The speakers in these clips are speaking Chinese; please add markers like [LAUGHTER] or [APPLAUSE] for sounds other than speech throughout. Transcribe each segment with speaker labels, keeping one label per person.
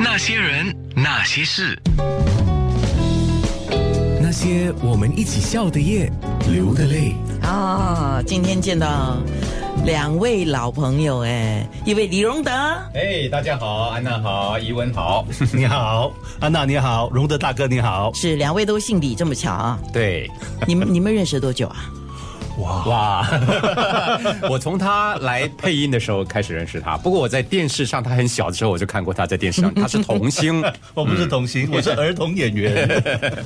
Speaker 1: 那些人，那些事，
Speaker 2: 那些我们一起笑的夜，流的泪。
Speaker 3: 啊，今天见到两位老朋友哎，一位李荣德，
Speaker 4: 哎，大家好，安娜好，怡文好，[LAUGHS]
Speaker 5: 你好，安娜你好，荣德大哥你好。
Speaker 3: 是两位都姓李，这么巧啊？
Speaker 4: 对，
Speaker 3: 你们你们认识多久啊？
Speaker 4: 哇，[LAUGHS] 我从他来配音的时候开始认识他，不过我在电视上他很小的时候我就看过他在电视上，他是童星，[LAUGHS]
Speaker 5: 我不是童星，我是儿童演员。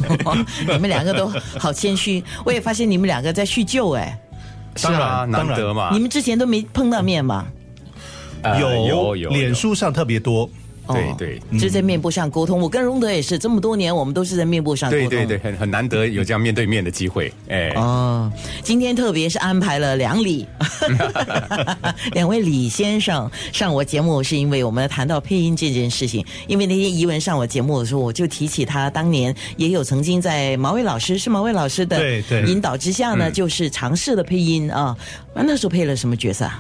Speaker 5: [LAUGHS]
Speaker 3: 你们两个都好谦虚，我也发现你们两个在叙旧哎，
Speaker 4: 是啊，难得嘛。
Speaker 3: 你们之前都没碰到面吗？
Speaker 5: 有有有，脸书上特别多。
Speaker 4: 对对，
Speaker 3: 是在面部上沟通。我跟荣德也是这么多年，我们都是在面部上沟通。
Speaker 4: 对对对，很很难得有这样面对面的机会。哎哦，
Speaker 3: 今天特别是安排了两李，[LAUGHS] [LAUGHS] 两位李先生上我节目，是因为我们谈到配音这件事情。因为那天怡文上我节目的时候，我就提起他当年也有曾经在毛伟老师是毛伟老师的引导之下呢，就是尝试的配音啊。那时候配了什么角色？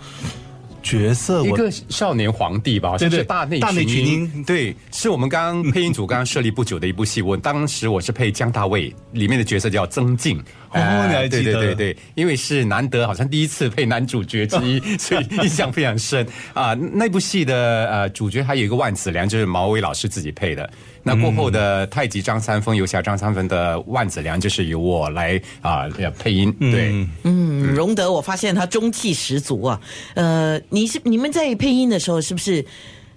Speaker 5: 角色
Speaker 4: 一个少年皇帝吧，
Speaker 5: 对
Speaker 4: 是大内
Speaker 5: 大内群英，
Speaker 4: 对，是我们刚刚配音组刚刚设立不久的一部戏。我当时我是配姜大卫，里面的角色叫曾静。
Speaker 5: 哦，你还记
Speaker 4: 得？对对对对，因为是难得，好像第一次配男主角 [LAUGHS] 之一，所以印象非常深啊。那部戏的呃主角还有一个万梓良，就是毛伟老师自己配的。那过后的太极张三丰、游侠张三丰的万梓良，就是由我来啊配音。对，
Speaker 3: 嗯，荣德，我发现他中气十足啊。呃，你是你们在配音的时候，是不是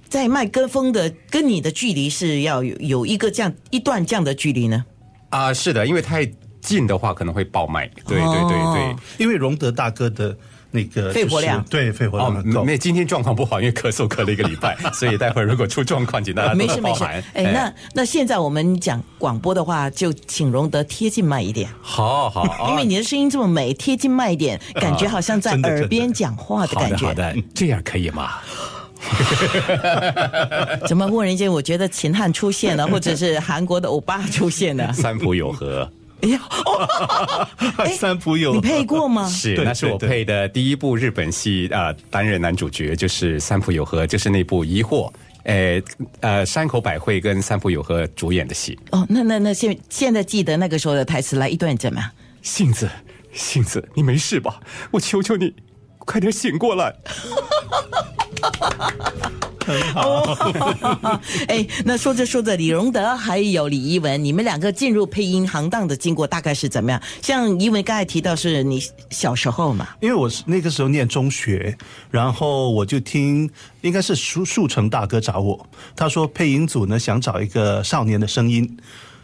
Speaker 3: 在麦克风的跟你的距离是要有有一个这样一段这样的距离呢？
Speaker 4: 啊，是的，因为太近的话可能会爆麦。对对对对，
Speaker 5: 因为荣德大哥的。那个
Speaker 3: 肺活量
Speaker 5: 对肺活量哦，
Speaker 4: 没今天状况不好，因为咳嗽咳了一个礼拜，[LAUGHS] 所以待会儿如果出状况，请大家
Speaker 3: 没事没事。哎，那那现在我们讲广播的话，就请荣德贴近麦一点。
Speaker 4: 好好，[LAUGHS]
Speaker 3: 因为你的声音这么美，贴近麦一点，感觉好像在耳边讲话的感觉。
Speaker 4: 好的，这样可以吗？[LAUGHS]
Speaker 3: 怎么忽然间我觉得秦汉出现了，或者是韩国的欧巴出现了？
Speaker 4: 三浦友和。
Speaker 5: 哎呀，[LAUGHS] 三浦友，
Speaker 3: 你配过吗？[LAUGHS]
Speaker 4: 是，那是我配的第一部日本戏啊，担任男主角就是三浦友和，就是那部《疑惑》，诶，呃，山口百惠跟三浦友和主演的戏。
Speaker 3: 哦，那那那现现在记得那个时候的台词来一段怎么样？
Speaker 4: 杏子，杏子，你没事吧？我求求你，快点醒过来。[LAUGHS]
Speaker 5: 很好，[LAUGHS]
Speaker 3: 哎，那说着说着，李荣德还有李一文，你们两个进入配音行当的经过大概是怎么样？像一文刚才提到是你小时候嘛，
Speaker 5: 因为我是那个时候念中学，然后我就听，应该是树树成大哥找我，他说配音组呢想找一个少年的声音，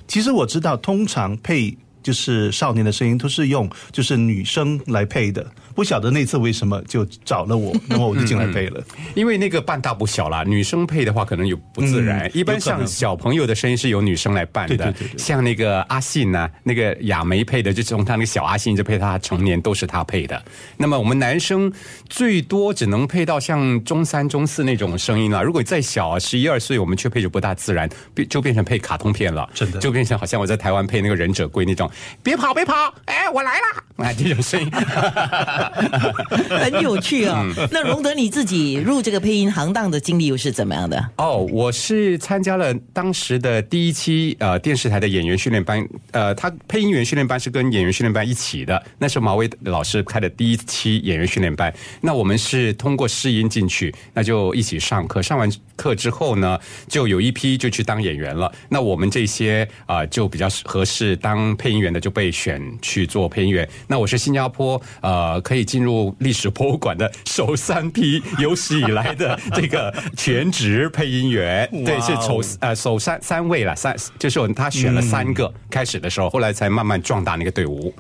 Speaker 5: 其实我知道通常配。就是少年的声音都是用就是女生来配的，不晓得那次为什么就找了我，然后我就进来配了。[LAUGHS]
Speaker 4: 因为那个半大不小啦，女生配的话可能有不自然。一般像小朋友的声音是由女生来扮的，像那个阿信呐，那个亚梅配的，就从他那个小阿信就配他成年都是他配的。那么我们男生最多只能配到像中三、中四那种声音了。如果再小十一二岁，我们却配就不大自然，变就变成配卡通片了，
Speaker 5: 真的
Speaker 4: 就变成好像我在台湾配那个忍者龟那种。别跑，别跑！哎，我来了！[LAUGHS] 啊，这种声音 [LAUGHS]
Speaker 3: 很有趣啊。那荣德你自己入这个配音行当的经历又是怎么样的？
Speaker 4: 哦，我是参加了当时的第一期呃电视台的演员训练班，呃，他配音员训练班是跟演员训练班一起的，那是毛威老师开的第一期演员训练班。那我们是通过试音进去，那就一起上课。上完课之后呢，就有一批就去当演员了。那我们这些啊，就比较合适当配音员的就被。选去做配音员，那我是新加坡呃可以进入历史博物馆的首三批有史以来的这个全职配音员，对，是首呃首三三位了，三就是他选了三个开始的时候，后来才慢慢壮大那个队伍。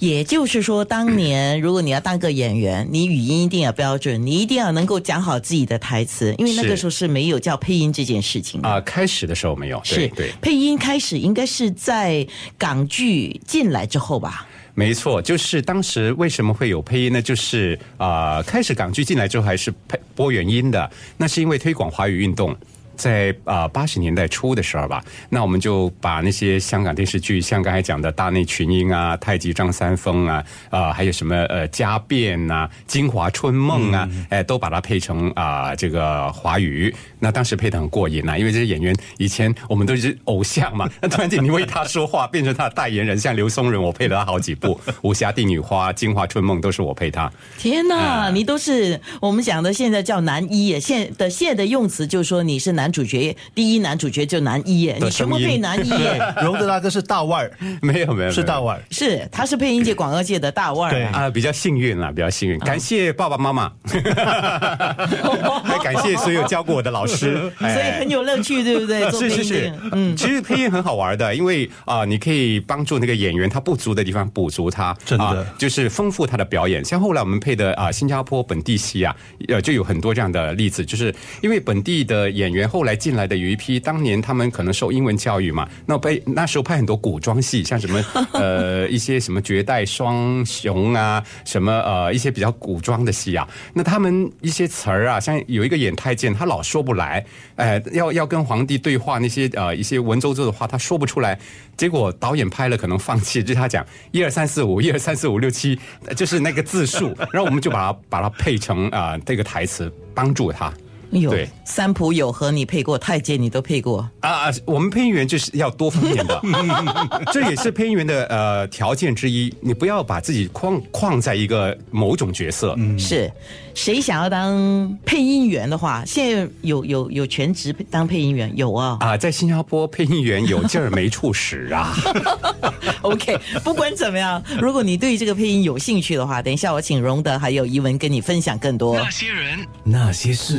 Speaker 3: 也就是说，当年如果你要当个演员，你语音一定要标准，你一定要能够讲好自己的台词，因为那个时候是没有叫配音这件事情
Speaker 4: 啊。开始的时候没有，
Speaker 3: 是
Speaker 4: 对
Speaker 3: 配音开始应该是在港剧进来之后吧？
Speaker 4: 没错，就是当时为什么会有配音呢？就是啊，开始港剧进来之后还是配播原音的，那是因为推广华语运动。在啊八十年代初的时候吧，那我们就把那些香港电视剧，像刚才讲的《大内群英》啊，《太极张三丰》啊，啊还有什么呃《家变》呐，《京华春梦》啊，哎，都把它配成啊这个华语。那当时配的很过瘾啊，因为这些演员以前我们都是偶像嘛，[LAUGHS] 那突然间你为他说话，变成他的代言人，像刘松仁，我配了他好几部《[LAUGHS] 武侠帝女花》《金华春梦》，都是我配他。
Speaker 3: 天哪，
Speaker 4: 啊。
Speaker 3: 你都是我们讲的现在叫男一耶，现的现在的用词就是说你是男主角，第一男主角就男一耶，你全部配男一耶。
Speaker 5: 荣德大哥是大腕儿，[LAUGHS]
Speaker 4: 没有没有，
Speaker 5: 是大腕儿。
Speaker 3: 是，他是配音界、广告界的大腕儿。啊。
Speaker 4: 啊、比较幸运啦，比较幸运，感谢爸爸妈妈，还感谢所有教过我的老师，哎 [LAUGHS]
Speaker 3: 所以很有乐趣，对不对？[LAUGHS]
Speaker 4: 是是是，
Speaker 3: 嗯，
Speaker 4: 其实配音很好玩的，因为啊、你可以帮助那个演员他不足的地方补足他，
Speaker 5: 真的
Speaker 4: 啊就是丰富他的表演。像后来我们配的啊、新加坡本地戏啊，呃，就有很多这样的例子，就是因为本地的演员后来进来的有一批，当年他们可能受英文教育嘛，那被那时候拍很多古装戏，像什么 [LAUGHS] 呃一些什么绝代双雄啊，什么呃一些比较古装的戏啊，那他们一些词儿啊，像有一个演太监，他老说不来，来哎、要要跟皇帝对话那些呃一些文绉绉的话，他说不出来，结果导演拍了可能放弃，就他讲一二三四五，一二三四五六七，就是那个字数，然后我们就把它把它配成啊、这个台词，帮助他。
Speaker 3: 哎呦
Speaker 4: 对，
Speaker 3: 三浦友和你配过，太监你都配过，
Speaker 4: 啊，我们配音员就是要多方面的，[LAUGHS] 这也是配音员的呃条件之一。你不要把自己框框在一个某种角色，嗯
Speaker 3: 是谁想要当配音员的话，现在有有有全职当配音员有啊。
Speaker 4: 啊，在新加坡配音员有劲儿没处使啊。[LAUGHS]
Speaker 3: OK，不管怎么样，如果你对这个配音有兴趣的话，等一下我请荣德还有怡文跟你分享更多。
Speaker 1: 那些人，
Speaker 2: 那些事。